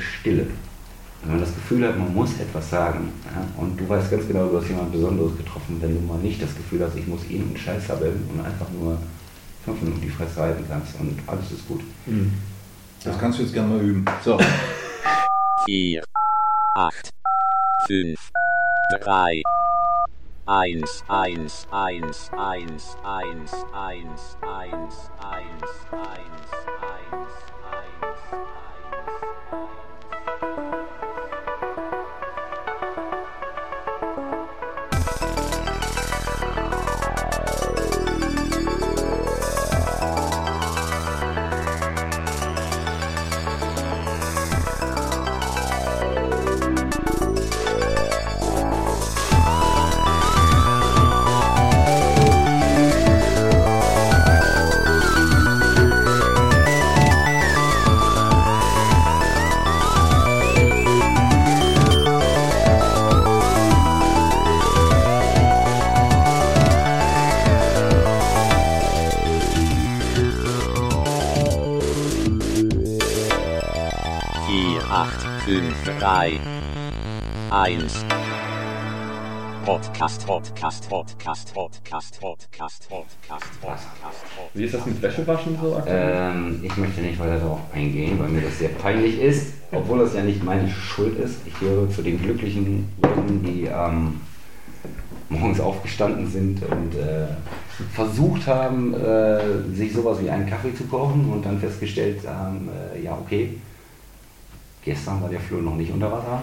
Stille. Wenn man das Gefühl hat, man muss etwas sagen ja, und du weißt ganz genau, du hast jemand Besonderes getroffen, wenn du mal nicht das Gefühl hast, ich muss ihn einen Scheiß haben und einfach nur fünf Minuten die Fresse halten kannst und alles ist gut. Mhm. Das kannst du jetzt gerne mal üben. So. 4, 8, 5, 3, 1, 1, 1, 1, 1, 1, 1, 1, 1. 3, 1. Podcast, Podcast, Podcast, Podcast, Podcast, Podcast, Podcast. Wie ist das mit Wäschewaschen so aktuell? Ähm, ich möchte nicht weiter darauf eingehen, weil mir das sehr peinlich ist, obwohl das ja nicht meine Schuld ist. Ich gehöre zu den glücklichen Leuten, die ähm, morgens aufgestanden sind und äh, versucht haben, äh, sich sowas wie einen Kaffee zu kochen und dann festgestellt haben, äh, ja okay, Gestern war der Flur noch nicht unter Wasser.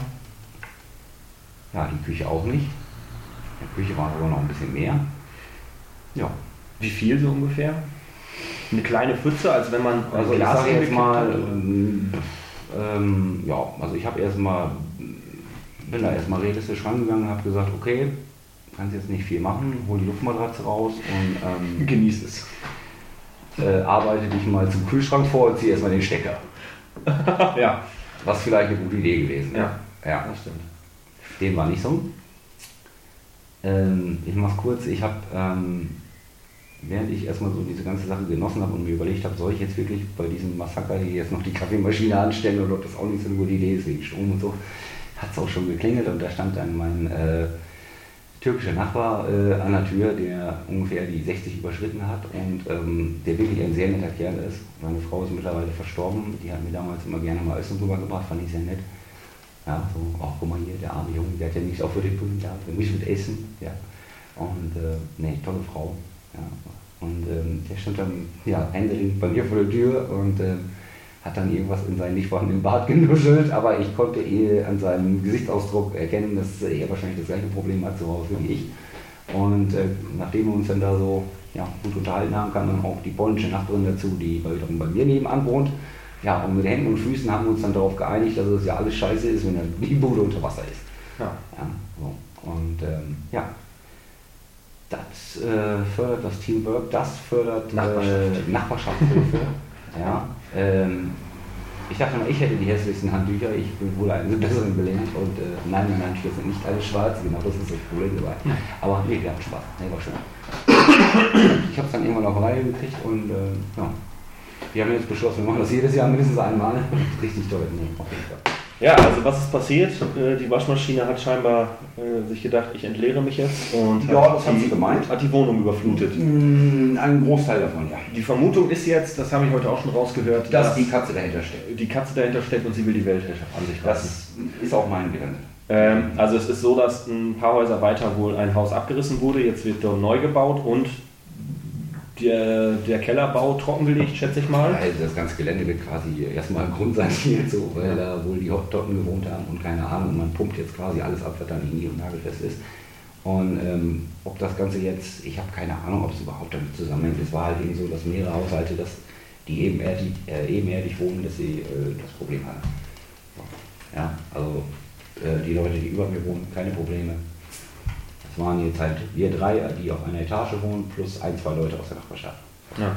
Ja, die Küche auch nicht. In der Küche war aber noch ein bisschen mehr. Ja. Wie viel so ungefähr? Eine kleine Pfütze, als wenn man also ich jetzt mal, ähm, ja, also ich habe erstmal, bin da erstmal realistisch rangegangen, habe gesagt, okay, kannst jetzt nicht viel machen, hol die Luftmatratze raus und ähm, genieß es. Äh, arbeite dich mal zum Kühlschrank vor und zieh erstmal den Stecker. ja. Was vielleicht eine gute Idee gewesen Ja, ja. das stimmt. Dem war nicht so. Ähm, ich mach's kurz. Ich habe, ähm, während ich erstmal so diese ganze Sache genossen habe und mir überlegt habe, soll ich jetzt wirklich bei diesem Massaker hier jetzt noch die Kaffeemaschine anstellen oder ob das auch nicht so eine gute Idee ist wegen Strom und so, hat es auch schon geklingelt und da stand dann mein äh, türkischer Nachbar äh, an der Tür, der ungefähr die 60 überschritten hat und ähm, der wirklich ein sehr netter Kerl ist. Meine Frau ist mittlerweile verstorben, die hat mir damals immer gerne mal Essen rübergebracht, fand ich sehr nett. Ja, so, ach guck mal hier, der arme Junge, der hat ja nichts auch für den Bund gehabt, der muss mit Essen. Ja. Und äh, ne, tolle Frau. Ja. Und ähm, der stand dann ja, händeringend bei mir vor der Tür und äh, hat dann irgendwas in seinen nicht vorhandenen Bart genuschelt, aber ich konnte eh an seinem Gesichtsausdruck erkennen, dass er wahrscheinlich das gleiche Problem hat zu Hause wie ich. Und äh, nachdem wir uns dann da so ja, gut unterhalten haben, kam dann auch die polnische Nachbarin dazu, die wiederum bei mir nebenan wohnt. Ja, und mit Händen und Füßen haben wir uns dann darauf geeinigt, dass es ja alles scheiße ist, wenn die Bude unter Wasser ist. Ja. ja so. Und ähm, ja, das äh, fördert das Teamwork, das fördert Nachbarschaft. Äh, Nachbarschaftshilfe. ja, ähm, ich dachte mal, ich hätte die hässlichsten Handtücher, ich bin wohl eines Besseren belehrt und äh, nein, meine Handtücher sind nicht alle schwarz, genau das ist das Problem dabei. Aber nee, wir hatten Spaß, nee, war schön. ich habe es dann irgendwann auf Reihe gekriegt und äh, ja, wir haben jetzt beschlossen, wir machen das jedes Jahr mindestens einmal. Richtig toll, nee, auf jeden Fall. Ja, also was ist passiert? Äh, die Waschmaschine hat scheinbar äh, sich gedacht, ich entleere mich jetzt und ja, hat sie gemeint. Hat die Wohnung überflutet. Mm, ein Großteil davon, ja. Die Vermutung ist jetzt, das habe ich heute auch schon rausgehört, dass, dass die Katze dahinter steckt. Die Katze dahinter steckt und sie will die Weltherrschaft an sich Das ist auch mein Gedanke. Ähm, also es ist so, dass ein paar Häuser weiter wohl ein Haus abgerissen wurde, jetzt wird dort neu gebaut und der, der Kellerbau trockengelegt, schätze ich mal. Also das ganze Gelände wird quasi erstmal grundsaniert, so, weil da wohl die Hotdotten gewohnt haben und keine Ahnung. Man pumpt jetzt quasi alles ab, was dann in und nagelfest ist. Und ähm, ob das Ganze jetzt, ich habe keine Ahnung, ob es überhaupt damit zusammenhängt. Es war halt eben so, dass mehrere Haushalte, dass die ebenerdig, äh, ebenerdig wohnen, dass sie äh, das Problem haben. Ja, also äh, die Leute, die über mir wohnen, keine Probleme waren jetzt halt wir drei, die auf einer Etage wohnen, plus ein, zwei Leute aus der Nachbarschaft. Ja.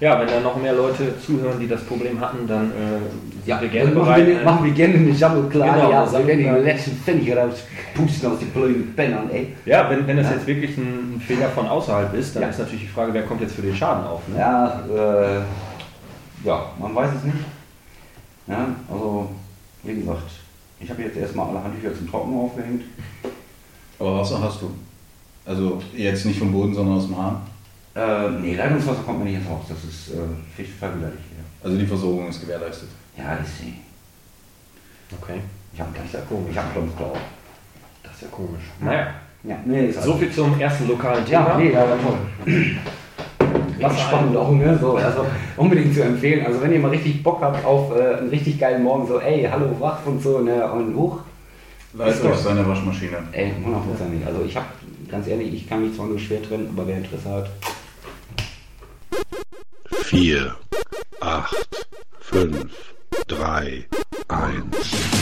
ja, wenn da noch mehr Leute zuhören, die das Problem hatten, dann äh, ja, wir gerne machen bereit. Wir, machen wir gerne eine Sammel klar, genau, ja, wir werden die letzten Pfennige rauspusten aus den blöden Pennern, ey. Ja, wenn, wenn das ja. jetzt wirklich ein Fehler von außerhalb ist, dann ja. ist natürlich die Frage, wer kommt jetzt für den Schaden auf? Ne? Ja, äh, ja, man weiß es nicht. Ja, also wie gesagt, ich habe jetzt erstmal alle Handtücher zum Trocknen aufgehängt. Aber Wasser hast du. Also jetzt nicht vom Boden, sondern aus dem Hahn. Äh, nee, Leitungswasser kommt mir nicht ins Haus. Das ist äh, viel freiwillig. Also die Versorgung ist gewährleistet. Ja, ist sie. Okay. Ich habe Das ist ja gleich komisch. Ich habe schon Klau. Das ist ja komisch. Naja, Ja, nee, ist so viel zum ersten lokalen Thema. Ja, nee, ja, war toll. Was Was spannend auch, ne? So, also unbedingt zu empfehlen. Also wenn ihr mal richtig Bock habt auf äh, einen richtig geilen Morgen, so ey, hallo, wach und so, ne? Und hoch. Leistet doch- seine Waschmaschine. Ey, hundertprozentig. Also ich habe, ganz ehrlich, ich kann mich zwar nur schwer trennen, aber wer Interesse hat. 4, 8, 5, 3, 1.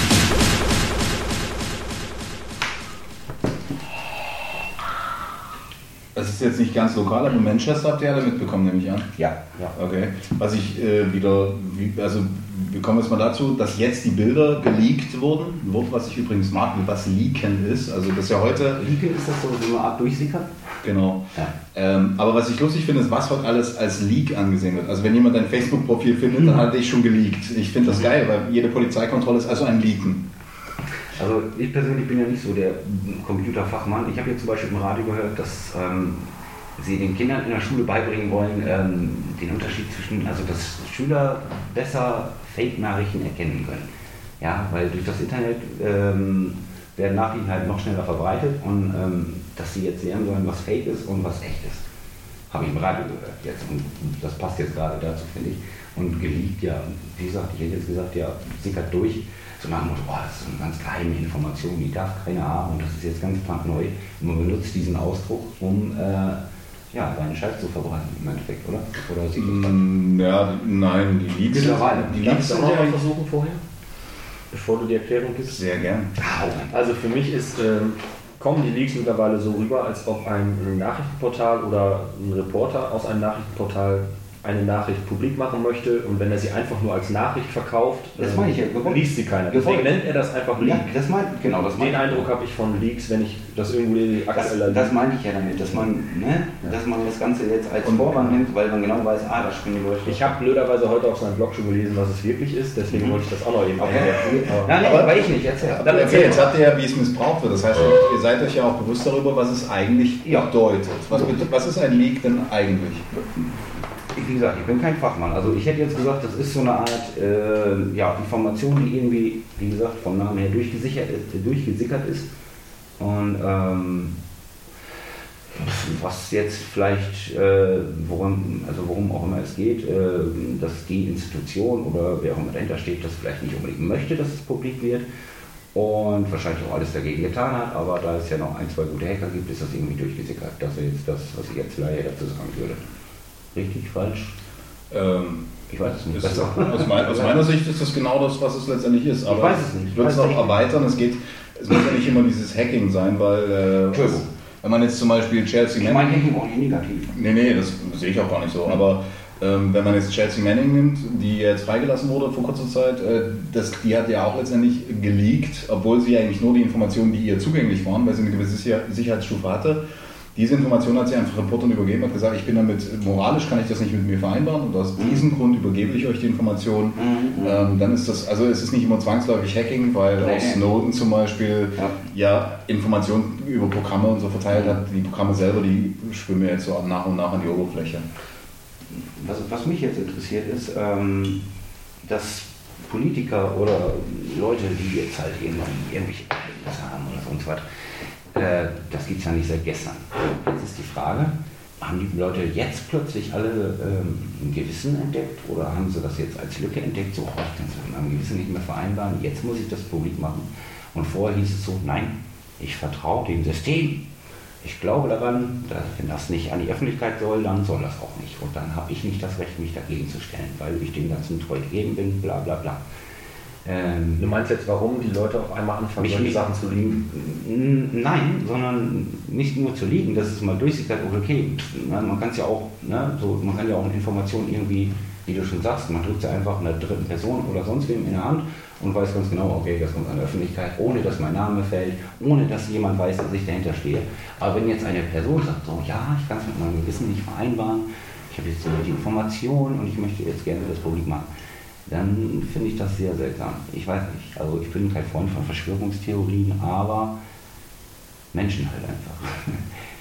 Das ist jetzt nicht ganz lokal, aber Manchester habt ihr alle mitbekommen, nehme ich an. Ja, ja. Okay. Was ich äh, wieder, wie, also wir kommen jetzt mal dazu, dass jetzt die Bilder geleakt wurden. Ein Wort, was ich übrigens mag, was leaken ist. Also das ist ja heute, Leaken ist das so, so eine Art Durchsicker? genau. Ja. Ähm, aber was ich lustig finde, ist, was heute alles als Leak angesehen wird. Also wenn jemand dein Facebook-Profil findet, dann hat dich schon geleakt. Ich finde das geil, weil jede Polizeikontrolle ist also ein Leaken. Also ich persönlich bin ja nicht so der Computerfachmann. Ich habe jetzt zum Beispiel im Radio gehört, dass ähm, sie den Kindern in der Schule beibringen wollen, ähm, den Unterschied zwischen, also dass Schüler besser Fake-Nachrichten erkennen können. Ja, weil durch das Internet ähm, werden Nachrichten halt noch schneller verbreitet und ähm, dass sie jetzt lernen sollen, was Fake ist und was echt ist. Habe ich im Radio gehört jetzt und das passt jetzt gerade dazu, finde ich. Und geleakt, ja, wie gesagt, ich hätte jetzt gesagt, ja, sickert durch. So nach dem Motto, boah, das ist eine ganz geheime Information, die darf keiner haben und das ist jetzt ganz neu. Und man benutzt diesen Ausdruck, um äh, ja, seinen Scheiß zu verbreiten im Endeffekt, oder? Oder sieht? Mm, Ja, nein, die Leaks, Mittlerweile. die ich sind auch noch mal versuchen vorher? Bevor du die Erklärung gibst. sehr gern. Also für mich ist, ähm, kommen die Leaks mittlerweile so rüber, als ob ein Nachrichtenportal oder ein Reporter aus einem Nachrichtenportal eine Nachricht publik machen möchte und wenn er sie einfach nur als Nachricht verkauft, Das ähm, meine ich ja, gewollt. liest sie keiner. Gewollt. Deswegen nennt er das einfach Leak. Ja, das meint, genau, das Den Eindruck habe ich von Leaks, wenn ich das irgendwie Das, aktueller das meine ich ja damit, dass man, ne, dass man das Ganze jetzt als Und- Vorwand nimmt, weil man genau weiß, ah, da spielen die Leute. Ich habe blöderweise heute auf seinem Blog schon gelesen, was es wirklich ist, deswegen wollte ich das auch noch eben Mhm. Okay. Aber- Nein, nee, Aber- aber ich nicht, erzähl. Dann erzähl, jetzt habt ihr ja, wie es missbraucht wird. Das heißt, ihr seid euch ja auch bewusst darüber, was es eigentlich Ja. bedeutet. Was, was ist ein Leak denn eigentlich? Wie gesagt, ich bin kein Fachmann. Also ich hätte jetzt gesagt, das ist so eine Art äh, ja, Information, die irgendwie, wie gesagt, vom Namen her durchgesichert, äh, durchgesickert ist. Und ähm, was jetzt vielleicht, äh, worum, also worum auch immer es geht, äh, dass die Institution oder wer auch immer dahinter steht, das vielleicht nicht unbedingt möchte, dass es publik wird und wahrscheinlich auch alles dagegen getan hat, aber da es ja noch ein, zwei gute Hacker gibt, ist das irgendwie durchgesickert. Das wäre jetzt das, was ich jetzt Laie dazu sagen würde. Richtig, falsch? Ähm, Ich weiß es nicht. ist, aus, mein, aus meiner Sicht ist das genau das, was es letztendlich ist. Aber weiß es nicht. Ich würde es Ich nicht. erweitern. Es, geht, es muss ja nicht immer dieses Hacking sein, weil äh, Entschuldigung. wenn man jetzt zum Beispiel Chelsea Ich meine Hacking auch nicht negativ. Nee, nee, das sehe ich auch gar nicht so. Aber ähm, wenn man jetzt Chelsea Manning nimmt, die jetzt freigelassen wurde vor kurzer Zeit, äh, das, die hat ja auch letztendlich geleakt, obwohl sie eigentlich nur die Informationen, die ihr zugänglich waren, weil sie eine gewisse Sicher Sicherheitsstufe hatte. Diese Information hat sie einfach Reportern übergeben, hat gesagt, ich bin damit, moralisch kann ich das nicht mit mir vereinbaren und aus diesem Grund übergebe ich euch die Information. Ähm, dann ist das, also es ist nicht immer zwangsläufig Hacking, weil Nee. auch Snowden zum Beispiel Ja. ja, Informationen über Programme und so verteilt hat. Die Programme selber, die schwimmen jetzt so nach und nach an die Oberfläche. Was, was mich jetzt interessiert ist, ähm, dass Politiker oder Leute, die jetzt halt irgendwie irgendwelche Ergebnisse haben oder sonst was, äh, das gibt es ja nicht seit gestern. Jetzt ist die Frage, haben die Leute jetzt plötzlich alle ähm, ein Gewissen entdeckt oder haben sie das jetzt als Lücke entdeckt, so, oh, ich kann es mit meinem Gewissen nicht mehr vereinbaren, jetzt muss ich das publik machen. Und vorher hieß es so, nein, ich vertraue dem System. Ich glaube daran, dass, wenn das nicht an die Öffentlichkeit soll, dann soll das auch nicht. Und dann habe ich nicht das Recht, mich dagegen zu stellen, weil ich dem Ganzen treu gegeben bin, bla bla bla. Ähm, Du meinst jetzt, warum die Leute auf einmal anfangen, solche Sachen zu lieben? N- Nein, sondern nicht nur zu liegen, dass es mal durchsickert, okay, na, man kann es ja auch, ne, so, man kann ja auch eine Information irgendwie, wie du schon sagst, man drückt sie einfach einer dritten Person oder sonst wem in der Hand und weiß ganz genau, okay, das kommt an der Öffentlichkeit, ohne dass mein Name fällt, ohne dass jemand weiß, dass ich dahinter stehe. Aber wenn jetzt eine Person sagt, so, ja, ich kann es mit meinem Gewissen nicht vereinbaren, ich habe jetzt so die Information und ich möchte jetzt gerne das publik machen, dann finde ich das sehr seltsam. Ich weiß nicht. Also ich bin kein Freund von Verschwörungstheorien, aber Menschen halt einfach.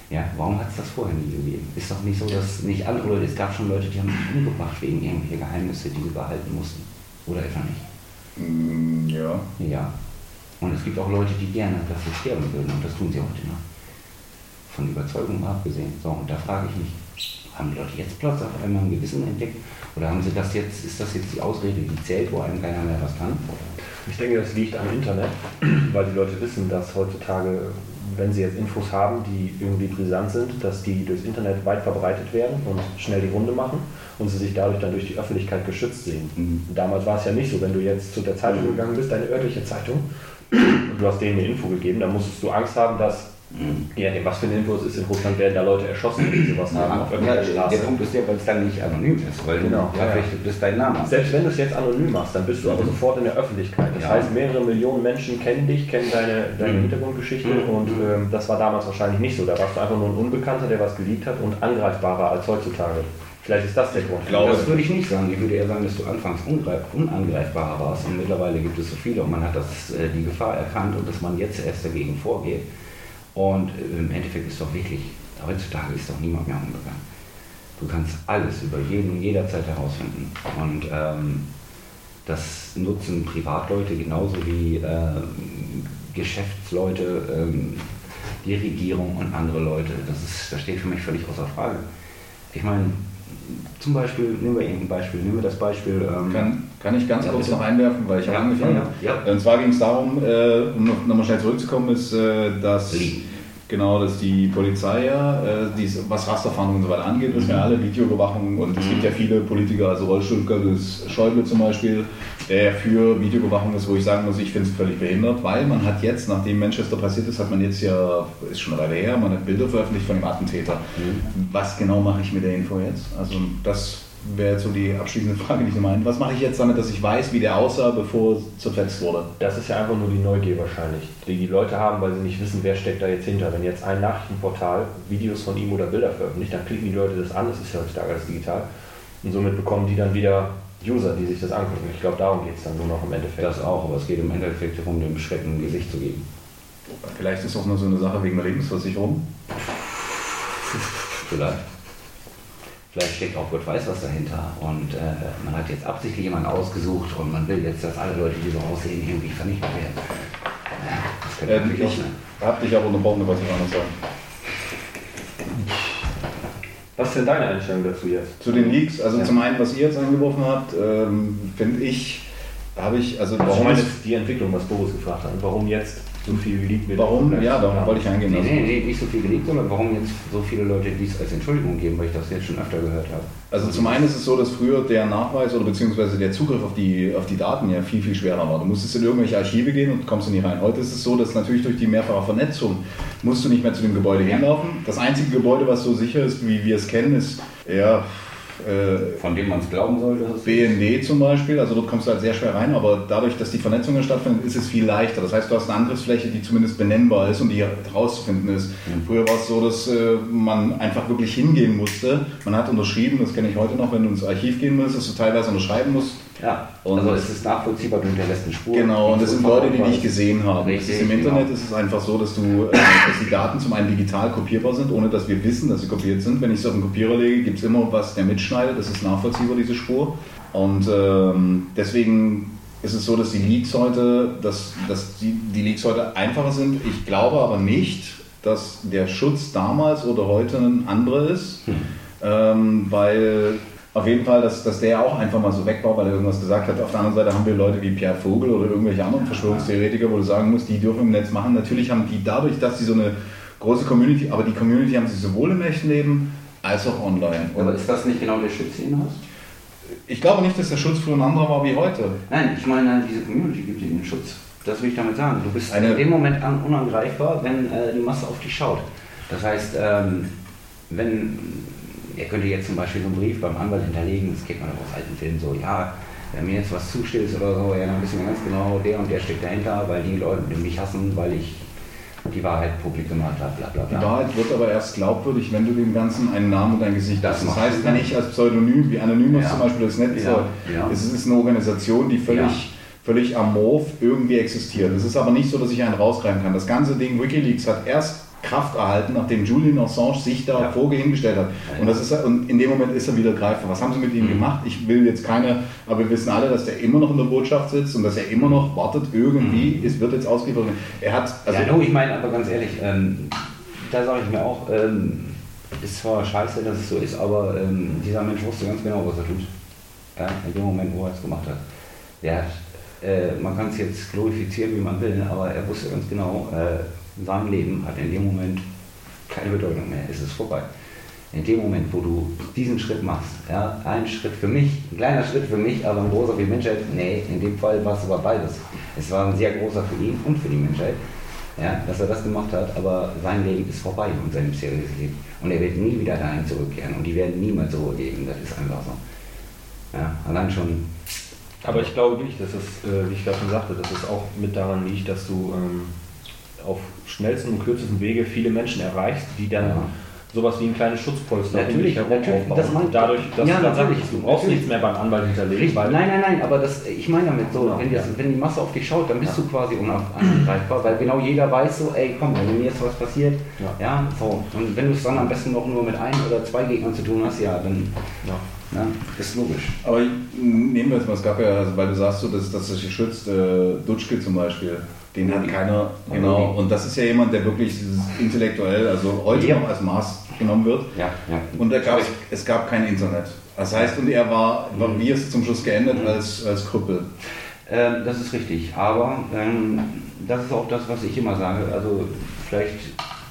Ja, warum hat es das vorher nie gegeben? Ist doch nicht so, dass nicht andere Leute, es gab schon Leute, die haben sich umgebracht wegen irgendwelcher Geheimnisse, die sie behalten mussten. Oder etwa nicht? Mm, Ja. Ja. Und es gibt auch Leute, die gerne dafür sterben würden und das tun sie heute noch. Von Überzeugung abgesehen. So, und da frage ich mich, haben die Leute jetzt Platz auf einmal ein Gewissen entdeckt? Oder haben sie das jetzt, ist das jetzt die Ausrede, die zählt, wo einem keiner mehr was kann? Ich denke, das liegt am Internet, weil die Leute wissen, dass heutzutage, wenn sie jetzt Infos haben, die irgendwie brisant sind, dass die durchs Internet weit verbreitet werden und schnell die Runde machen und sie sich dadurch dann durch die Öffentlichkeit geschützt sehen. Mhm. Damals war es ja nicht so, wenn du jetzt zu der Zeitung gegangen bist, deine örtliche Zeitung, und du hast denen eine Info gegeben, dann musstest du Angst haben, dass, je nachdem, was für eine Info es ist, in Russland werden da Leute erschossen, die sowas haben auf Ja, irgendeiner der Straße. Punkt ist ja, weil es dann nicht anonym ist, weil Genau, du ja, ja. verpflichtet bist, deinen Namen. Selbst wenn du es jetzt anonym machst, dann bist du aber sofort in der Öffentlichkeit. Das Ja. heißt, mehrere Millionen Menschen kennen dich, kennen deine, deine Mhm. Hintergrundgeschichte Mhm. und ähm, das war damals wahrscheinlich nicht so. Da warst du einfach nur ein Unbekannter, der was geleakt hat und angreifbarer als heutzutage. Vielleicht ist das der Grund. glaube- das würde ich nicht sagen. Ich würde eher sagen, dass du anfangs unangreifbarer warst und mittlerweile gibt es so viele und man hat das, äh, die Gefahr erkannt und dass man jetzt erst dagegen vorgeht. Und äh, im Endeffekt ist doch wirklich, heutzutage ist doch niemand mehr unbekannt. Du kannst alles über jeden jederzeit herausfinden. Und ähm, das nutzen Privatleute genauso wie äh, Geschäftsleute, ähm, die Regierung und andere Leute. Das, ist, das steht für mich völlig außer Frage. Ich meine, zum Beispiel, nehmen wir irgendein Beispiel, nehmen wir das Beispiel. Ähm, Kann, kann ich ganz Ja, kurz bitte. noch einwerfen, weil ich habe Ja, angefangen. ja. Und zwar ging es darum, äh, um noch, noch mal schnell zurückzukommen, ist, äh, dass Lee. genau, dass die Polizei ja, äh, dies, was Rasterfahndung und so weiter angeht, wissen Mhm. wir alle, Videoüberwachung und es gibt ja viele Politiker, also Rolf Schäuble zum Beispiel, der für Videoüberwachung ist, wo ich sagen muss, ich finde es völlig behindert, weil man hat jetzt, nachdem Manchester passiert ist, hat man jetzt ja, ist schon eine Weile her, man hat Bilder veröffentlicht von dem Attentäter. Mhm. Was genau mache ich mit der Info jetzt? Also das wäre jetzt so die abschließende Frage, die ich meine. Was mache ich jetzt damit, dass ich weiß, wie der aussah, bevor er zerfetzt wurde? Das ist ja einfach nur die Neugier wahrscheinlich, die die Leute haben, weil sie nicht wissen, wer steckt da jetzt hinter. Wenn jetzt ein Nachrichtenportal Videos von ihm oder Bilder veröffentlicht, dann klicken die Leute das an, das ist ja heutzutage alles digital. Und somit bekommen die dann wieder User, die sich das angucken. Ich glaube, darum geht es dann nur noch im Endeffekt. das auch, aber es geht im Endeffekt darum, dem Schreck ein Gesicht zu geben. Vielleicht ist das nur so eine Sache wegen der Lebensversicherung. Vielleicht. Vielleicht steckt auch Gott weiß was dahinter und äh, man hat jetzt absichtlich jemanden ausgesucht und man will jetzt, dass alle Leute, die so aussehen, irgendwie vernichtet werden. Ja, das könnte Äh, natürlich auch ich sein. habe dich aber unterbrochen, was ich anders sagen. Was ist denn deine Einstellung dazu jetzt? Zu den Leaks, also Ja. zum einen, was ihr jetzt eingeworfen habt, ähm, finde ich, habe ich, also Also ich warum, meine ist, jetzt die Entwicklung, was Boris gefragt hat. Und warum jetzt so viel geleakt wird. warum, ja, darauf wollte ich eingehen. Nee, Also, nee, nee, nicht so viel gelegt, sondern warum jetzt so viele Leute dies als Entschuldigung geben, weil ich das jetzt schon öfter gehört habe. Also zum einen ist es so, dass früher der Nachweis oder beziehungsweise der Zugriff auf die, auf die Daten ja viel, viel schwerer war. Du musstest in irgendwelche Archive gehen und kommst nie rein. Heute ist es so, dass natürlich durch die mehrfache Vernetzung musst du nicht mehr zu dem Gebäude hinlaufen. Das einzige Gebäude, was so sicher ist, wie wir es kennen, ist ja, äh, Von dem man es glauben sollte. BND zum Beispiel, also dort kommst du halt sehr schwer rein, aber dadurch, dass die Vernetzung ja stattfindet, ist es viel leichter. Das heißt, du hast eine Angriffsfläche, die zumindest benennbar ist und die herauszufinden ist. Früher war es so, dass äh, man einfach wirklich hingehen musste. Man hat unterschrieben, das kenne ich heute noch, wenn du ins Archiv gehen musst, dass du teilweise unterschreiben musst. Ja, Und- also es ist nachvollziehbar, du hinterlässt eine Spur. Genau, und das sind Leute, die dich gesehen haben. Richtig, Im genau. Internet ist es einfach so, dass, du, äh, dass die Daten zum einen digital kopierbar sind, ohne dass wir wissen, dass sie kopiert sind. Wenn ich es auf den Kopierer lege, gibt es immer was, der mitschneidet. Das ist nachvollziehbar, diese Spur. Und ähm, deswegen ist es so, dass die Leaks heute, dass, dass die, die Leaks heute einfacher sind. Ich glaube aber nicht, dass der Schutz damals oder heute ein anderer ist, ähm, weil auf jeden Fall, dass, dass der auch einfach mal so weg war, weil er irgendwas gesagt hat. Auf der anderen Seite haben wir Leute wie Pierre Vogel oder irgendwelche anderen Verschwörungstheoretiker, wo du sagen musst, die dürfen im Netz machen. Natürlich haben die dadurch, dass sie so eine große Community, aber die Community haben sie sowohl im echten Leben als auch online. Aber Und ist das nicht genau der Schutz, den du hast? ich glaube nicht, dass der Schutz früher ein anderer war wie heute. Nein, ich meine, diese Community gibt dir den Schutz. Das will ich damit sagen. Du bist Eine- in dem Moment an- unangreifbar, wenn äh, die Masse auf dich schaut. Das heißt, ähm, wenn, er könnte jetzt zum Beispiel so einen Brief beim Anwalt hinterlegen, das kennt man doch aus alten Filmen so, ja, wenn mir jetzt was zustößt oder so, ja, dann wissen wir ganz genau, der und der steckt dahinter, weil die Leute mich hassen, weil ich die Wahrheit publik gemacht hat, bla bla Die bla. Wahrheit wird aber erst glaubwürdig, wenn du dem Ganzen einen Namen und ein Gesicht Das gibst. Das heißt, wenn ich als Pseudonym, wie Anonymous Ja. zum Beispiel das Netz, Ja, ja. es ist eine Organisation, die völlig, Ja. völlig amorph irgendwie existiert. Es ist aber nicht so, dass ich einen rausgreifen kann. Das ganze Ding Wikileaks hat erst Kraft erhalten, nachdem Julian Assange sich da Ja. vorge hingestellt hat. Und, das ist, und in dem Moment ist er wieder greifbar. Was haben sie mit ihm Mhm. gemacht? Ich will jetzt keine, aber wir wissen alle, dass der immer noch in der Botschaft sitzt und dass er immer noch wartet, irgendwie, es wird jetzt ausgeliefert. Er hat, also Mhm. ja, no, ich meine, aber ganz ehrlich, ähm, da sage ich mir auch, ähm, ist zwar scheiße, dass es so ist, aber ähm, dieser Mensch wusste ganz genau, was er tut. Ja, in dem Moment, wo er es gemacht hat. Der hat, äh, man kann es jetzt glorifizieren, wie man will, aber er wusste ganz genau, äh, sein Leben hat in dem Moment keine Bedeutung mehr. Es ist vorbei. In dem Moment, wo du diesen Schritt machst, ja, ein Schritt für mich, ein kleiner Schritt für mich, aber ein großer für die Menschheit, nee, in dem Fall war es aber beides. Es war ein sehr großer für ihn und für die Menschheit, ja, dass er das gemacht hat, aber sein Leben ist vorbei und sein bisheriges Leben. Und er wird nie wieder dahin zurückkehren und die werden niemals Ruhe geben, das ist einfach so. Ja, allein schon, Aber ich glaube wirklich, dass es, äh, wie ich gerade schon sagte, dass es auch mit daran liegt, dass du ähm, auf schnellsten und kürzesten Wege viele Menschen erreichst, die dann Ja. sowas wie ein kleines Schutzpolster um Natürlich, dich herum natürlich, aufbauen. das meint- Dadurch, dass Ja, du dann sagst, du brauchst natürlich. nichts mehr beim Anwalt hinterlegen, Richtig, weil nein, nein, nein, aber das, ich meine damit so, Genau, wenn, das, ja. wenn die Masse auf dich schaut, dann bist Ja. du quasi unangreifbar, weil genau jeder weiß so, ey komm, wenn mir jetzt was passiert, Ja. ja, so. Und wenn du es dann am besten noch nur mit ein oder zwei Gegnern zu tun hast, ja, dann ja. ne, ist logisch. Aber nehmen wir jetzt mal, es gab ja, also weil du sagst, so, dass, dass das sich schützt, äh, Dutschke zum Beispiel, den hat keiner, genau, und das ist ja jemand, der wirklich intellektuell, also heute Ja. noch als Maß genommen wird. Ja, ja. Und da gab, es gab kein Internet. Das heißt, und er war, war Mhm. wie es zum Schluss geendet, als, als Krüppel. Ähm, das ist richtig, aber ähm, das ist auch das, was ich immer sage. Also vielleicht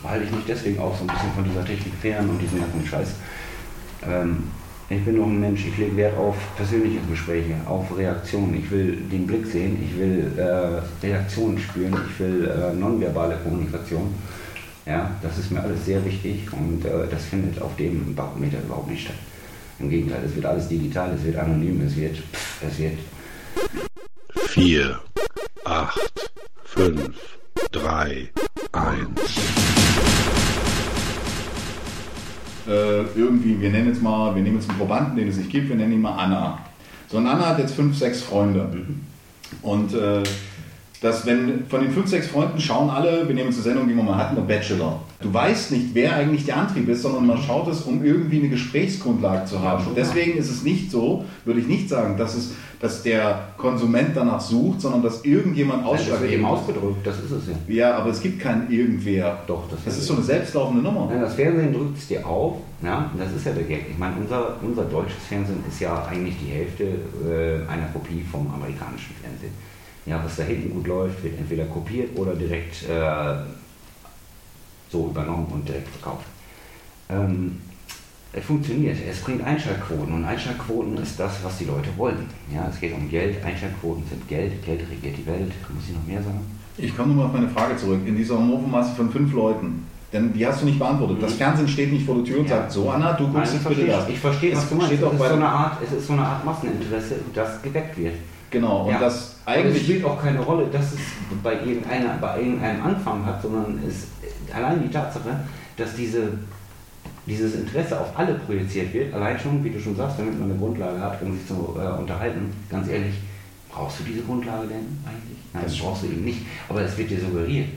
halte ich mich deswegen auch so ein bisschen von dieser Technik fern und diesem ganzen Scheiß. Ähm, ich bin doch ein Mensch, ich lege Wert auf persönliche Gespräche, auf Reaktionen. Ich will den Blick sehen, ich will äh, Reaktionen spüren, ich will äh, nonverbale Kommunikation. Ja, das ist mir alles sehr wichtig und äh, das findet auf dem Barometer überhaupt nicht statt. Im Gegenteil, es wird alles digital, es wird anonym, es wird, pff, es wird 4, 8, 5, 3, 1. Äh, irgendwie, wir nennen jetzt mal, wir nehmen jetzt einen Probanden, den es nicht gibt, wir nennen ihn mal Anna. So, und Anna hat jetzt fünf, sechs Freunde. Und äh, dass wenn von den fünf, sechs Freunden schauen alle, wir nehmen zur Sendung, die wir mal hatten, der Bachelor. Du weißt nicht, wer eigentlich der Antrieb ist, sondern man schaut es, um irgendwie eine Gesprächsgrundlage zu haben. schon. Deswegen ist es nicht so, würde ich nicht sagen, dass, es, dass der Konsument danach sucht, sondern dass irgendjemand Das wird eben ausschlaggebend ausgedrückt, das ist es ja. Ja, aber es gibt kein Irgendwer. Doch, das Das ist so eine selbstlaufende Nummer. Nein, das Fernsehen drückt es dir auf, ja, das ist ja der Gag. Ich meine, unser, unser deutsches Fernsehen ist ja eigentlich die Hälfte äh, einer Kopie vom amerikanischen Fernsehen. Ja, was da hinten gut läuft, wird entweder kopiert oder direkt äh, so übernommen und direkt verkauft. Ähm, es funktioniert, es bringt Einschaltquoten und Einschaltquoten ist das, was die Leute wollen. Ja, es geht um Geld, Einschaltquoten sind Geld, Geld regiert die Welt. Muss ich noch mehr sagen? Ich komme nochmal auf meine Frage zurück. In dieser Morphomasse von fünf Leuten, denn die hast du nicht beantwortet. Das Fernsehen steht nicht vor der Tür und Ja. sagt, so Anna, du Nein, guckst jetzt bitte das. ich verstehe, Es was du meinst. Es ist, so eine Art, es ist so eine Art Masseninteresse, das geweckt wird. Genau, und Ja. das eigentlich. spielt auch keine Rolle, dass es bei irgendeiner, bei irgendeinem Anfang hat, sondern es allein die Tatsache, dass diese, dieses Interesse auf alle projiziert wird, allein schon, wie du schon sagst, damit man eine Grundlage hat, um sich zu äh, unterhalten, ganz ehrlich, brauchst du diese Grundlage denn eigentlich? Nein, das brauchst du eben nicht, aber es wird dir suggeriert.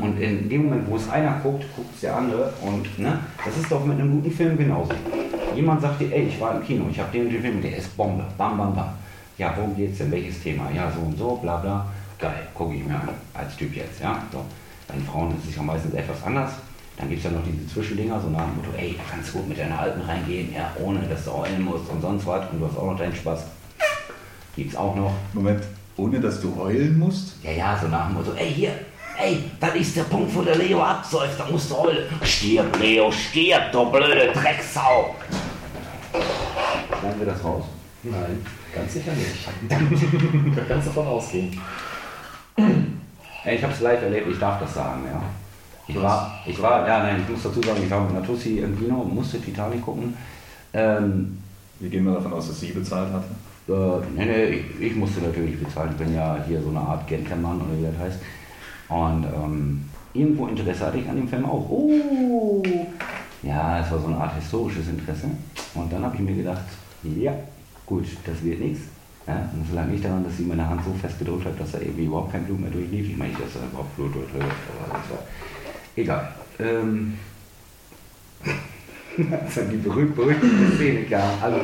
Und in dem Moment, wo es einer guckt, guckt es der andere und ne, das ist doch mit einem guten Film genauso. Jemand sagt dir, ey, ich war im Kino, ich habe den den Film, der ist Bombe, bam, bam, bam. Ja, worum geht's denn? Welches Thema? Ja, so und so, bla bla. Geil, gucke ich mir an, als Typ jetzt, ja. So. Bei den Frauen ist es ja meistens etwas anders. Dann gibt es ja noch diese Zwischendinger, so nach dem Motto, ey, da kannst du gut mit deiner Alten reingehen, ja, ohne dass du heulen musst und sonst was und du hast auch noch deinen Spaß. Gibt's auch noch. Moment, ohne dass du heulen musst? Ja, ja, so nach dem Motto, ey, hier, ey, das ist der Punkt, wo der Leo absäuft, da musst du heulen. Stirb, Leo, stirb, du blöde Drecksau. Schneiden wir das raus? Nein, ganz sicher nicht. da kannst du davon ausgehen. Ich habe es live erlebt, ich darf das sagen, ja. Ich war, ich war, ja, nein, ich muss dazu sagen, ich war mit Natussi im Kino, musste Titanic gucken. Ähm, Wir gehen mal davon aus, dass sie bezahlt hatte. äh, nee, nee, ich, ich musste natürlich bezahlen, ich bin ja hier so eine Art Gentleman oder wie das heißt. Und ähm, irgendwo Interesse hatte ich an dem Film auch. Oh, ja, es war so eine Art historisches Interesse. Und dann habe ich mir gedacht, ja, gut, das wird nichts. Ja, und es lag nicht daran, dass sie meine Hand so fest gedrückt hat, dass da irgendwie überhaupt kein Blut mehr durchlief. Ich meine nicht, dass da überhaupt Blut durchlief, aber das war egal. Ähm, als dann die berühmt berühmte Szene kam, alle,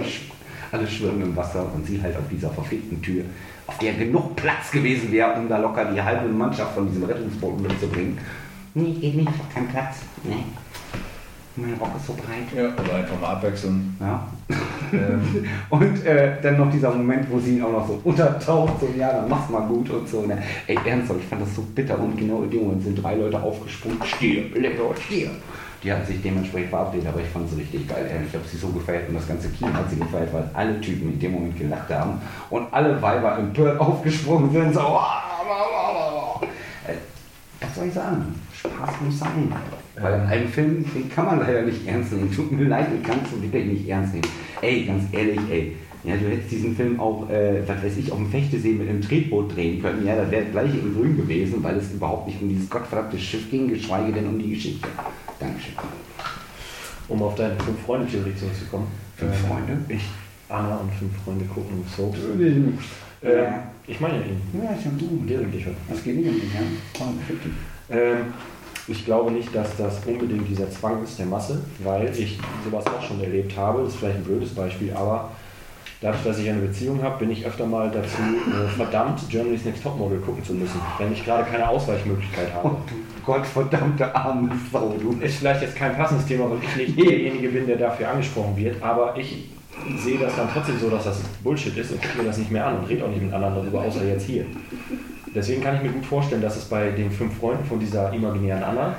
alle schwimmen im Wasser und sie halt auf dieser verfickten Tür, auf der genug Platz gewesen wäre, um da locker die halbe Mannschaft von diesem Rettungsboot mitzubringen. Nee, geht nicht, keinen Platz. Nee. Mein Rock ist so breit. Ja, oder einfach mal abwechseln. Ja. Ähm, und äh, dann noch dieser Moment, wo sie ihn auch noch so untertaucht, so, ja, dann mach's mal gut und so. Ne? Ey, ernsthaft, ich fand das so bitter und genau in dem Moment sind drei Leute aufgesprungen, stirb, Lecker, stirb. Die hatten sich dementsprechend verabredet, aber ich fand es richtig geil. ey. Ich habe sie so gefeiert und das ganze Kino hat sie gefeiert, weil alle Typen in dem Moment gelacht haben und alle Weiber empört aufgesprungen sind, so. Äh, was soll ich sagen? Spaß muss sein. Weil einen Film, den kann man leider nicht ernst nehmen. Tut mir leid, den kannst du wirklich nicht ernst nehmen. Ey, ganz ehrlich, ey. Ja, du hättest diesen Film auch, äh, was weiß ich, auf dem Fechtesee mit einem Tretboot drehen können. Ja, da wäre das gleiche in Grün gewesen, weil es überhaupt nicht um dieses gottverdammte Schiff ging, geschweige denn um die Geschichte. Dankeschön. Um auf deine Fünf-Freunde-Theorie zurückzukommen. Fünf Ähm, Freunde? Ich, Anna und fünf Freunde gucken Soaps. Ja. Ähm, ich meine ja ihn. Ja, ist ja gut. Gelegentliche. Das geht nicht um dich, ja? Komm, fick dich. Ähm, ich glaube nicht, dass das unbedingt dieser Zwang ist der Masse, weil ich sowas auch schon erlebt habe. Das ist vielleicht ein blödes Beispiel, aber dadurch, dass ich eine Beziehung habe, bin ich öfter mal dazu äh, verdammt, Germany's Next Topmodel gucken zu müssen, wenn ich gerade keine Ausweichmöglichkeit habe. Oh, gottverdammte arme Sau, du. Ist vielleicht jetzt kein passendes Thema, weil ich nicht derjenige bin, der dafür angesprochen wird, aber ich sehe das dann trotzdem so, dass das Bullshit ist und gucke mir das nicht mehr an und rede auch nicht mit anderen darüber, außer jetzt hier. Deswegen kann ich mir gut vorstellen, dass es bei den fünf Freunden von dieser imaginären Anna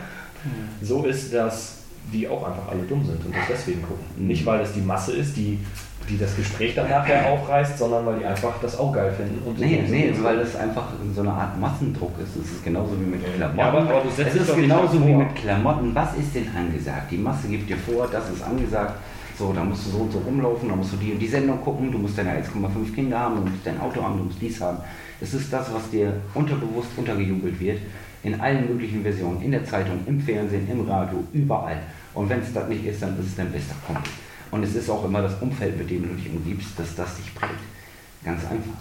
so ist, dass die auch einfach alle dumm sind und das deswegen gucken. Mhm. Nicht, weil es die Masse ist, die, die das Gespräch dann nachher aufreißt, sondern weil die einfach das auch geil finden. Und so Nee, nee, sind. weil es einfach so eine Art Massendruck ist. Es ist genauso wie mit Klamotten. Ja, aber- aber du setzt es ist genauso wie mit Klamotten. Was ist denn angesagt? Die Masse gibt dir vor, das ist angesagt. So, da musst du so und so rumlaufen, da musst du die und die Sendung gucken, du musst deine 1,5 Kinder haben, du musst dein Auto haben, du musst dies haben. Es ist das, was dir unterbewusst untergejubelt wird, in allen möglichen Versionen, in der Zeitung, im Fernsehen, im Radio, überall. Und wenn es das nicht ist, dann ist es dein bester Kumpel. Und es ist auch immer das Umfeld, mit dem du dich umgibst, dass das dich prägt. Ganz einfach.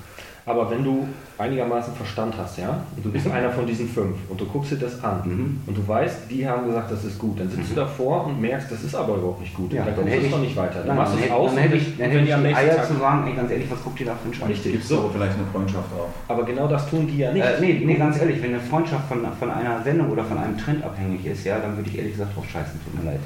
Aber wenn du einigermaßen Verstand hast, ja, und du bist einer von diesen fünf und du guckst dir das an Mhm. und du weißt, die haben gesagt, das ist gut, dann sitzt du davor und merkst, das ist aber überhaupt nicht gut. Ja, dann dann kommst du es doch nicht weiter. Dann Nein, machst du dann es aus dann hätte ich, dann hätte die ich am die nächsten Eier Tag zu sagen, ey, ganz ehrlich, was guckt ihr da für einen Scheiß? Richtig. Du aber vielleicht eine Freundschaft auf. Aber genau das tun die ja nicht. Äh, nee, nee, ganz ehrlich, wenn eine Freundschaft von, von einer Sendung oder von einem Trend abhängig ist, ja, dann würde ich ehrlich gesagt drauf scheißen, tut mir leid.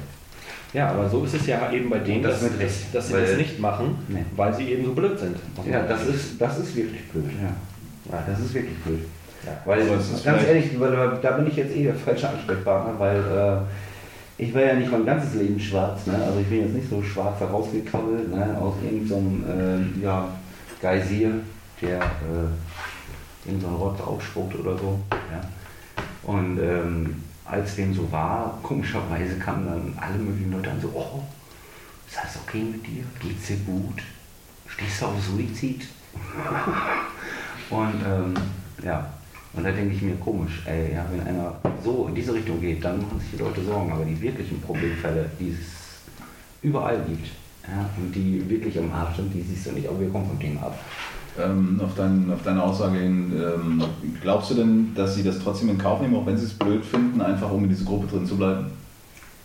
Ja, aber so ist es ja eben bei denen, Das dass, Recht, dass sie das nicht machen, Nee. weil sie eben so blöd sind. Ja, das ist, das ist wirklich blöd, ja. ja das ist wirklich blöd. Ja. Weil, ist ganz ehrlich, weil, da bin ich jetzt eh der falsche Ansprechpartner, weil äh, ich war ja nicht mein ganzes Leben schwarz, ne? also ich bin jetzt nicht so schwarz herausgekrabbelt ne? aus irgendeinem äh, ja, Geysir, der äh, irgendein Rotz ausspuckt oder so. Ja? Und ähm, als dem so war, komischerweise kamen dann alle möglichen Leute an so, oh, ist alles okay mit dir? Geht's dir gut? Stehst du auf Suizid? Und ähm, ja, und da denke ich mir komisch, ey, ja, wenn einer so in diese Richtung geht, dann machen sich die Leute Sorgen. Aber die wirklichen Problemfälle, die es überall gibt, ja, und die wirklich am Arsch sind, die siehst du nicht, aber wir kommen vom Thema ab. Ähm, auf, dein, auf deine Aussage hin, ähm, glaubst du denn, dass sie das trotzdem in Kauf nehmen, auch wenn sie es blöd finden, einfach um in dieser Gruppe drin zu bleiben?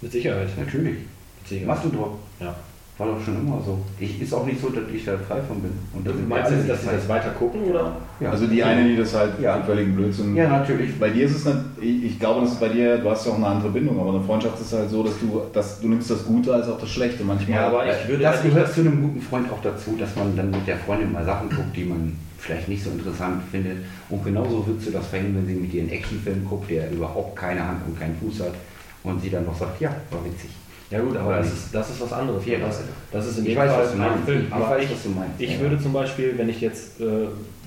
Mit Sicherheit. Natürlich. Mit Sicherheit. Massendruck. Ja. War doch schon immer so. Ich ist auch nicht so, dass ich da frei von bin. Und wir Meinst du, dass sie das weiter gucken oder? Ja. Also die eine, die das halt Ja. völligen Blödsinn. Ja, natürlich. Bei dir ist es nicht, ich, ich glaube, das ist bei dir, du hast ja auch eine andere Bindung, aber eine Freundschaft ist halt so, dass du, dass du nimmst das Gute als auch das Schlechte manchmal. Ja, aber ich würde das halt gehört das- zu einem guten Freund auch dazu, dass man dann mit der Freundin mal Sachen guckt, die man vielleicht nicht so interessant findet. Und genauso würdest du das verhindern, wenn sie mit dir einen Actionfilm guckt, der überhaupt keine Hand und keinen Fuß hat und sie dann noch sagt, ja, war witzig. Ja gut, aber das nicht. ist, das ist was anderes. Ja, das, das ist in ich dem weiß, Fall was du ein meinst. Film. Ich Aber weiß, ich, was du meinst. ich Ja. würde zum Beispiel, wenn ich jetzt äh,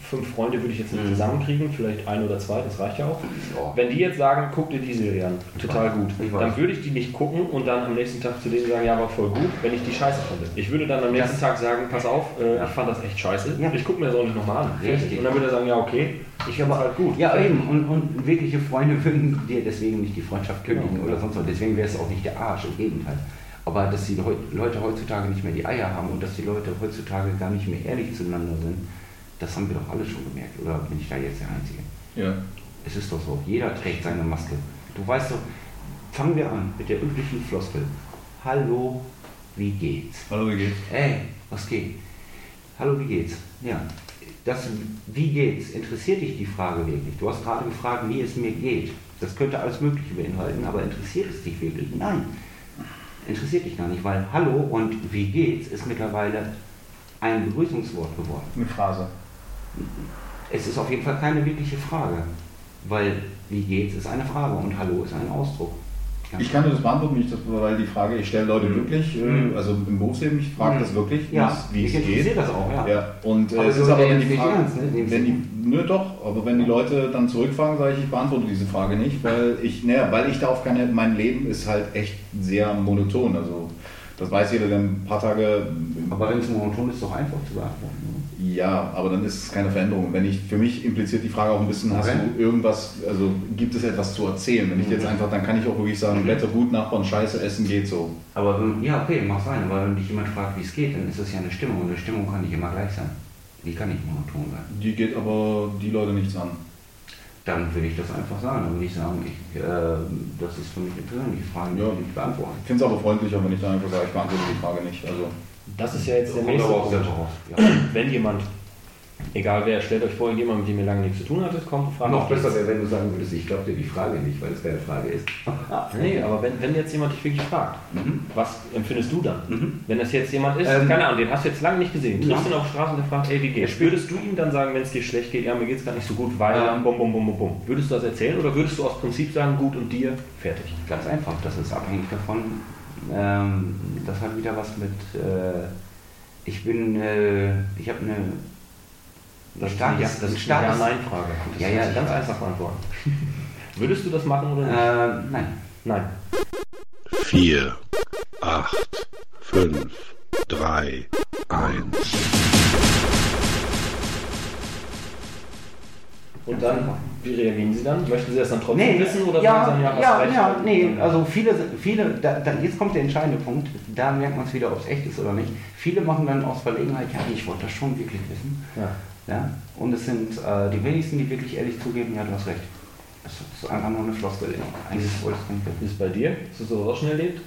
fünf Freunde würde ich jetzt nicht Mhm. zusammenkriegen, vielleicht ein oder zwei, das reicht ja auch. Ja. Wenn die jetzt sagen, guck dir die Serie an, total gut, Ich dann würde ich die nicht gucken und dann am nächsten Tag zu denen sagen, ja, war voll gut, wenn ich die scheiße fand. Ich würde dann am nächsten Tag sagen, pass auf, äh, Ja. ich fand das echt scheiße, Ja. ich gucke mir das auch nicht nochmal an. Richtig. Und dann würde er sagen, ja, okay, ich aber halt gut. Ja, eben. Und, und wirkliche Freunde würden dir deswegen nicht die Freundschaft kündigen Genau. oder sonst was. Deswegen wäre es auch nicht der Arsch, im Gegenteil. Aber dass die Leu- Leute heutzutage nicht mehr die Eier haben und dass die Leute heutzutage gar nicht mehr ehrlich zueinander sind, das haben wir doch alle schon gemerkt. Oder bin ich da jetzt der Einzige? Ja. Es ist doch so, jeder trägt seine Maske. Du weißt doch, fangen wir an mit der üblichen Floskel. Hallo, wie geht's? Hallo, wie geht's? Ey, was geht? Hallo, wie geht's? Ja, das wie geht's interessiert dich die Frage wirklich? Du hast gerade gefragt, wie es mir geht. Das könnte alles Mögliche beinhalten, aber interessiert es dich wirklich? Nein, interessiert dich gar nicht, weil Hallo und wie geht's ist mittlerweile ein Begrüßungswort geworden. Eine Phrase. Es ist auf jeden Fall keine wirkliche Frage, weil wie geht's ist eine Frage und Hallo ist ein Ausdruck. Ganz Ich kann dir das beantworten, nicht, weil die Frage, ich stelle Leute wirklich, äh, Mhm. also im Berufsleben, ich frage Mhm. das wirklich, wie Ja, es- wie es geht. das auch, ja. Ja, und äh, Aber es ist aber, wenn die Frage, ernst, ne, wenn die, nö doch, aber wenn die Leute dann zurückfragen, sage ich, ich beantworte diese Frage nicht, weil ich, naja, weil ich darauf keine, mein Leben ist halt echt sehr monoton, also das weiß jeder, der ein paar Tage, Aber wenn es monoton ist, ist es doch einfach zu beantworten. Ja, aber dann ist es keine Veränderung. Wenn ich, für mich impliziert die Frage auch ein bisschen, hast Okay. du irgendwas, also gibt es etwas zu erzählen? Wenn ich jetzt Mhm. einfach, dann kann ich auch wirklich sagen, Wetter gut, Nachbarn scheiße, Essen geht so. Aber ja, okay, mag sein, aber wenn dich jemand fragt, wie es geht, dann ist es ja eine Stimmung und eine Stimmung kann nicht immer gleich sein. Die kann nicht monoton sein. Die geht aber die Leute nichts an. Dann will ich das einfach sagen. Dann will ich sagen, ich, äh, das ist für mich eine persönliche Frage, die Ja. ich beantworten. Ich finde es aber freundlicher, wenn ich dann einfach sage, ich beantworte die Frage nicht. Also, Das ist ja jetzt der nächste Punkt. Ja. Wenn jemand, egal wer, stellt euch vor, jemand, mit dem ihr lange nichts zu tun hattet, kommt fragt. Noch besser wäre, wenn du sagen würdest, ich glaube dir die Frage nicht, weil es keine Frage ist. Nee, aber wenn, wenn jetzt jemand dich wirklich fragt, Mhm. was empfindest du dann? Mhm. Wenn das jetzt jemand ist, Ähm, keine Ahnung, den hast du jetzt lange nicht gesehen, triffst ja. ihn auf der Straße und der fragt, ey, wie geht's? Würdest du ihm dann sagen, wenn es dir schlecht geht, ja, mir geht's gerade nicht so gut, weil, Ähm. bum, bum, bum, bum, bum. Würdest du das erzählen oder würdest du aus Prinzip sagen, gut und dir, fertig? Ganz einfach, das ist abhängig davon. Ähm, das hat wieder was mit. Äh, ich bin. Äh, ich habe eine. Das starkes- ist, ja, das ist starkes- eine Ja-Nein-Frage. Das Ja, ja, ganz weiß. einfach beantworten. Würdest du das machen oder nicht? Äh, nein. Nein. 4, 8, 5, 3, 1. Und dann, wie reagieren Sie dann? Möchten Sie das dann trotzdem Nee, wissen oder ja, sagen Sie dann, ja, ja, recht? ja, nee, also viele, viele da, da, jetzt kommt der entscheidende Punkt, da merkt man es wieder, ob es echt ist oder nicht. Viele machen dann aus Verlegenheit, ja, ich wollte das schon wirklich wissen. Ja. Ja? Und es sind äh, die wenigsten, die wirklich ehrlich zugeben, ja, du hast recht. Das ist einfach nur eine Floskel. Eigentlich nicht Wie ist es bei dir? Hast du sowas auch schon erlebt?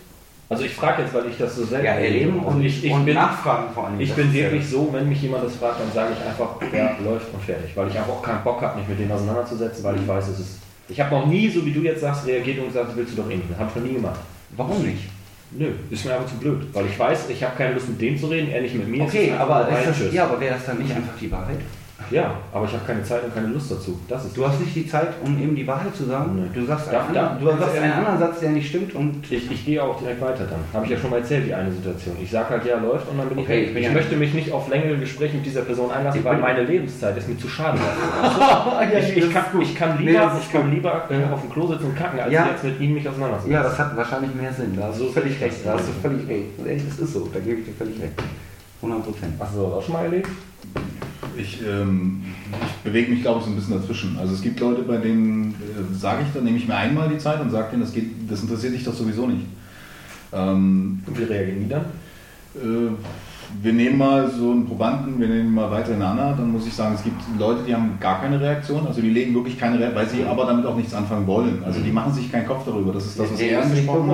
Also ich frage jetzt, weil ich das so selten Ja, erleben und, ich, ich und bin, nachfragen vor allem. ich bin wirklich so, wenn mich jemand das fragt, dann sage ich einfach, ja, läuft und fertig. Weil ich einfach auch keinen Bock habe, mich mit denen auseinanderzusetzen, weil ich weiß, es ist... Ich habe noch nie, so wie du jetzt sagst, reagiert und gesagt, willst du doch mehr. Habe ich noch nie gemacht. Warum nicht? Nö, ist mir einfach zu blöd. Weil ich weiß, ich habe keine Lust mit dem zu reden, er nicht mit mir. Okay, ist aber, vorbei, ist das, tschüss. ja, aber wäre das dann nicht einfach die Wahrheit? Ja, aber ich habe keine Zeit und keine Lust dazu. Das ist Du hast nicht die Zeit, um eben die Wahrheit zu sagen. Nee. Du sagst, Darf- einen, anderen, du sagst einen anderen Satz, der nicht stimmt und Ich, ich gehe auch direkt weiter dann. Habe ich ja schon mal erzählt, die eine Situation. Ich sage halt, ja, läuft und dann bin Okay, ich weg. Ich ja. möchte mich nicht auf längere Gespräche mit dieser Person einlassen, Ich weil meine Lebenszeit ist mir zu schade ich, ich, kann, ich kann Nee, lieber, ist ich kann lieber äh, auf dem Klo sitzen und kacken, als Ja. jetzt mit ihnen mich auseinandersetzen. Ja, das hat wahrscheinlich mehr Sinn. Da hast du So völlig sehe ich recht. das. Da hast du völlig recht. Echt, Das ist so. Da gebe ich dir völlig recht. 100 Prozent. Hast du das auch schon mal erlebt? Ich, ähm, ich bewege mich, glaube ich, so ein bisschen dazwischen. Also es gibt Leute, bei denen äh, sage ich, dann nehme ich mir einmal die Zeit und sage denen, das, geht, das interessiert dich doch sowieso nicht. Ähm, Und wie reagieren die dann? Äh, wir nehmen mal so einen Probanden, wir nehmen mal weiterhin Anna, dann muss ich sagen, es gibt Leute, die haben gar keine Reaktion, also die legen wirklich keine Reaktion, weil sie aber damit auch nichts anfangen wollen. Also die machen sich keinen Kopf darüber, das ist das, was er nicht angesprochen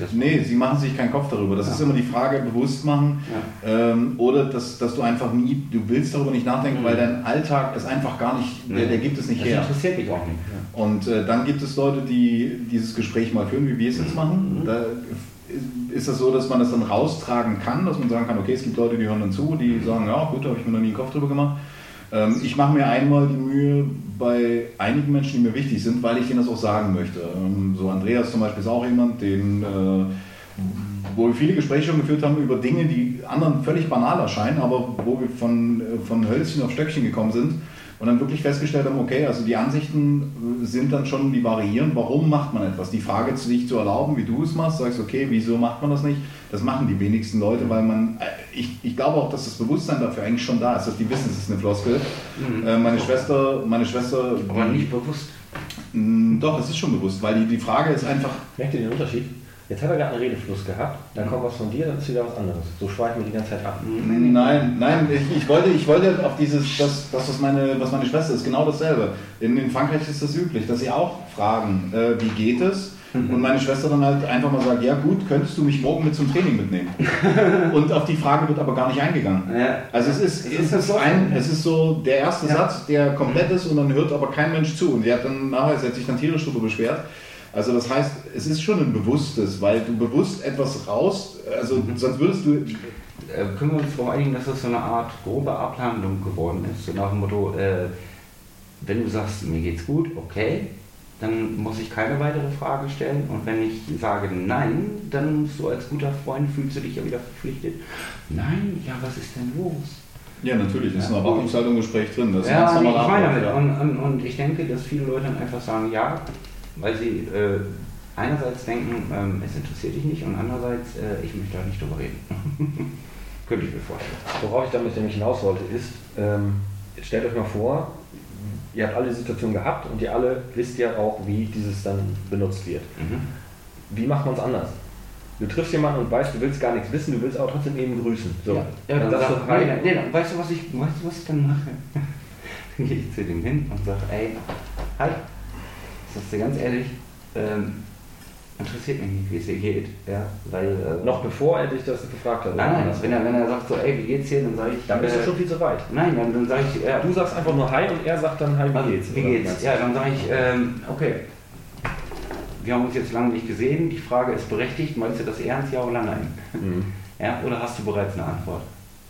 das Nee, sie machen sich keinen Kopf darüber. Das Ja. ist immer die Frage, bewusst machen. Ähm, oder dass, dass du einfach nie, du willst darüber nicht nachdenken, Mhm. weil dein Alltag ist einfach gar nicht, der, der gibt es nicht Das her. interessiert mich auch nicht. Und äh, dann gibt es Leute, die dieses Gespräch mal führen, wie wir es jetzt machen. Da ist das so, dass man das dann raustragen kann, dass man sagen kann, okay, es gibt Leute, die hören dann zu, die sagen, ja gut, da habe ich mir noch nie einen Kopf drüber gemacht. Ähm, ich mache mir einmal die Mühe bei einigen Menschen, die mir wichtig sind, weil ich denen das auch sagen möchte. Ähm, so Andreas zum Beispiel ist auch jemand, den, äh, wo wir viele Gespräche schon geführt haben über Dinge, die anderen völlig banal erscheinen, aber wo wir von, äh, von Hölzchen auf Stöckchen gekommen sind, und dann wirklich festgestellt haben, okay, also die Ansichten äh, sind dann schon, die variieren, warum macht man etwas? Die Frage zu sich zu erlauben, wie du es machst, sagst, okay, wieso macht man das nicht? Das machen die wenigsten Leute, weil man, äh, ich, ich glaube auch, dass das Bewusstsein dafür eigentlich schon da ist, dass die wissen, es ist eine Floskel. Äh, meine Schwester, meine Schwester, Aber nicht bewusst. doch, es ist schon bewusst, weil die, die Frage ist einfach, Merkt ihr den Unterschied? Jetzt hat er gerade einen Redefluss gehabt, dann kommt was von dir, dann ist wieder was anderes. So schweifen wir die ganze Zeit ab. Nein, nein, ich, ich, wollte, ich wollte auf dieses, das, das was, meine, was meine Schwester ist, genau dasselbe. In, in Frankreich ist das üblich, dass sie auch fragen, äh, wie geht es? Und meine Schwester dann halt einfach mal sagt, ja gut, könntest du mich morgen mit zum Training mitnehmen? Und auf die Frage wird aber gar nicht eingegangen. Ja. Also es ist, es ist, so? ein, es ist so der erste Ja. Satz, der komplett ist und dann hört aber kein Mensch zu. Und die hat dann nachher, sie hat sich dann tierisch darüber beschwert. Also das heißt, es ist schon ein bewusstes, weil du bewusst etwas raus, also sonst würdest du, Äh, können wir uns darauf einigen, dass das so eine Art grobe Abhandlung geworden ist? So nach dem Motto, äh, wenn du sagst, mir geht's gut, okay, dann muss ich keine weitere Frage stellen. Und wenn ich sage nein, dann musst du als guter Freund fühlst du dich ja wieder verpflichtet. Nein, ja, was ist denn los? ja natürlich, ist Ja. ein Erwartungshaltungsgespräch drin. Das ist ja, ganz nee, ich meine damit. Und, und, und ich denke, dass viele Leute dann einfach sagen, ja, weil sie äh, einerseits denken, ähm, es interessiert dich nicht und andererseits, äh, ich möchte da nicht drüber reden. Könnte ich mir vorstellen. Worauf ich damit nämlich hinaus wollte, ist, ähm, stellt euch mal vor, ihr habt alle die Situation gehabt und ihr alle wisst ja auch, wie dieses dann benutzt wird. Mhm. Wie macht man es anders? Du triffst jemanden und weißt, du willst gar nichts wissen, du willst aber trotzdem eben grüßen. So. Ja, ja dann sagst sag, du, nee, nee, nee, weißt du, was ich, weißt du, was ich dann mache? dann gehe ich zu dem hin und sage, ey, hi, ich sag's dir ganz ehrlich, ähm, interessiert mich nicht, wie es dir geht, ja, weil, äh, Noch bevor er dich das gefragt hat. nein, nein, wenn er, wenn er sagt so, ey, wie geht's dir, dann sage ich, Dann bist du äh, schon viel zu weit. nein, dann, dann sage ich, ja, Du sagst einfach nur Hi und er sagt dann Hi, wie geht's? Wie geht's? du? Ja, dann sage ich, ähm, okay, wir haben uns jetzt lange nicht gesehen, die Frage ist berechtigt, meinst du das ernst, ja oder nein? Mhm. Ja, oder hast du bereits eine Antwort?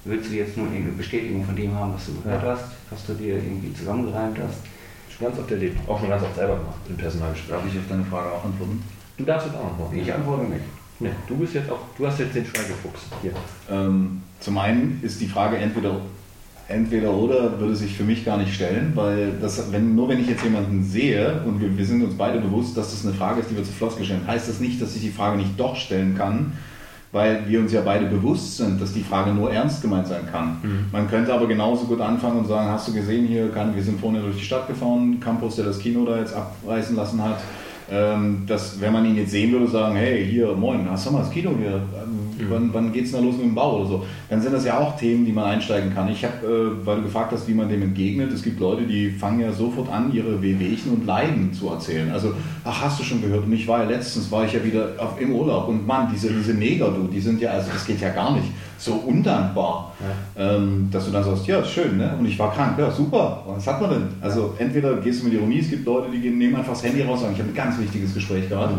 Willst du jetzt nur irgendeine Bestätigung von dem haben, was du gehört Ja. hast, was du dir irgendwie zusammengereimt hast? Schon ganz oft erlebt. Auch schon ganz oft selber gemacht im Personalgespräch. Darf ich auf deine Frage auch antworten? Du darfst jetzt auch antworten. Ich antworte nicht. Nee, du bist jetzt auch, du hast jetzt den Schweigefuchs. Hier. Ähm, zum einen ist die Frage entweder, entweder oder würde sich für mich gar nicht stellen, weil das, wenn, nur wenn ich jetzt jemanden sehe und wir, wir sind uns beide bewusst, dass das eine Frage ist, die wir zu Floskel stellen, heißt das nicht, dass ich die Frage nicht doch stellen kann, weil wir uns ja beide bewusst sind, dass die Frage nur ernst gemeint sein kann. Man könnte aber genauso gut anfangen und sagen, hast du gesehen hier, kann, wir sind vorne durch die Stadt gefahren, Campus, der das Kino da jetzt abreißen lassen hat, dass, wenn man ihn jetzt sehen würde, sagen, hey, hier, moin, hast du mal das Kino hier, ähm, wann, wann geht's denn da los mit dem Bau oder so, dann sind das ja auch Themen, die man einsteigen kann. Ich habe, äh, weil du gefragt hast, wie man dem entgegnet, es gibt Leute, die fangen ja sofort an, ihre Wehwehchen und Leiden zu erzählen. Also, ach, hast du schon gehört, und ich war ja letztens, war ich ja wieder auf, im Urlaub. Und Mann, diese, diese Neger, du, die sind ja, also das geht ja gar nicht, so undankbar, ähm, dass du dann sagst, ja, schön, ne? Und ich war krank, ja, super, was hat man denn? Also entweder gehst du mit Ironie, es gibt Leute, die gehen, nehmen einfach das Handy raus und sagen, ich habe ein ganz wichtiges Gespräch gehabt.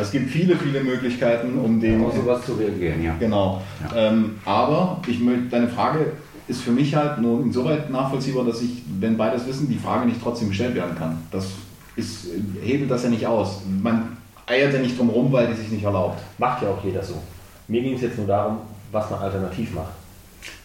Es gibt viele, viele Möglichkeiten, um dem... Auf sowas zu reagieren, ja. Genau. Ähm, aber ich möchte, deine Frage ist für mich halt nur insoweit nachvollziehbar, dass ich, wenn beides wissen, die Frage nicht trotzdem gestellt werden kann. Das ist, hebelt das ja nicht aus. Man eiert ja nicht drum rum, weil die sich nicht erlaubt. Macht ja auch jeder so. Mir ging es jetzt nur darum, was man alternativ macht.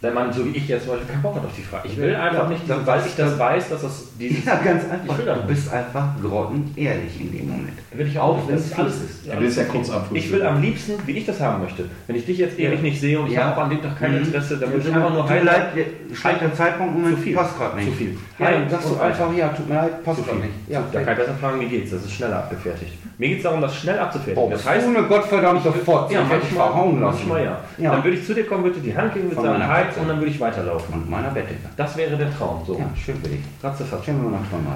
Wenn man, so wie ich jetzt zum Beispiel, keinen Bock hat auf die Frage. Ich will Ja, einfach ja, nicht, das- weil ich das weiß, dass das dieses. Ja, ganz einfach. Du bist einfach grottenehrlich in dem Moment. Will ich Auch wenn es alles ist. Er will es ja kurz. Ich will am liebsten, wie ich das haben möchte. Wenn ich dich jetzt ewig nicht sehe und ich Ja. habe auch an dem Tag kein Mhm. Interesse, dann würde ich einfach nur tut mir leid, schlechter Zeitpunkt, Moment, Zu viel. passt gerade nicht. Zu viel. Ja, Hi dann sagst du einfach, ja, tut mir leid, passt gerade nicht. Ja, da kann ich besser fragen, wie geht's? Das ist schneller abgefertigt. Mir geht es darum, das schnell abzufertigen. Boah, das heißt, gottverdammte Fotze, ja, ich manchmal, verhauen lassen. manchmal ja. Ja. Dann würde ich zu dir kommen, würde die Hand geben, würde Von sagen Hi Katze. und dann würde ich weiterlaufen. Und meiner Bettdecke. Das wäre der Traum. So. Ja, schön für dich. Stellen wir mal nach Träumen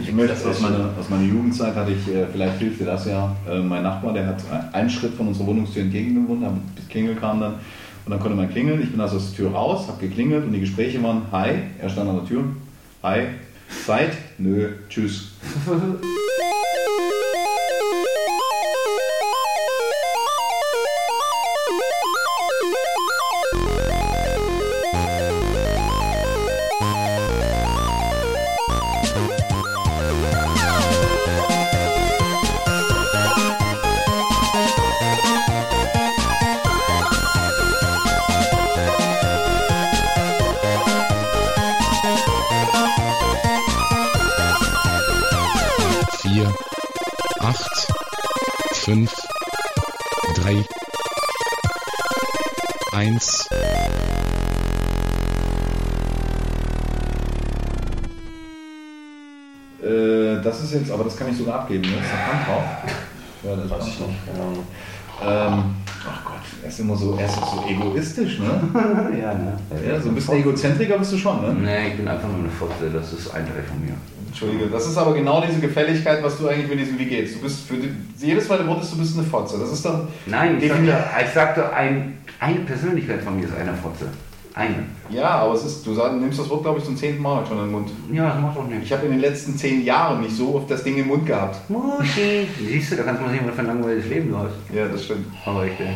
Ich möchte aus meiner, aus meiner Jugendzeit hatte ich, äh, vielleicht hilft dir das ja, äh, mein Nachbar, der hat einen Schritt von unserer Wohnungstür entgegen gewohnt, am- das Klingel kam dann und dann konnte man klingeln. Ich bin also aus der Tür raus, habe geklingelt und die Gespräche waren, hi, er stand an der Tür, hi, Zeit, nö, tschüss. 5, 3, 1. Äh, das ist jetzt, aber das kann ich sogar abgeben, ne? Das ist eine Hand drauf. Ja, das Weiß ich nicht, keine Ahnung. Ähm, ach Gott, er ist immer so, er ist so egoistisch, ne? ja, ne? Ja, so ein bisschen Egozentriker bist du schon, ne? Nee, ich bin einfach nur eine Fotze, das ist ein Teil von mir. Entschuldige, das ist aber genau diese Gefälligkeit, was du eigentlich mit diesem Wie geht's. Du bist für die, jedes zweite Wort ist, du bist eine Fotze. Das ist dann. Nein, ich sagte, ich sagte ein, eine Persönlichkeit von mir ist eine Fotze. Eine. Ja, aber es ist, du nimmst das Wort, glaube ich, zum zehnten Mal schon in den Mund. Ja, das macht doch nichts. Ich habe in den letzten zehn Jahren nicht so oft das Ding im Mund gehabt. Muschi. Siehst du, da kannst du mal sehen, was für ein langweiliges Leben du hast. Ja, das stimmt. Aber ich bin.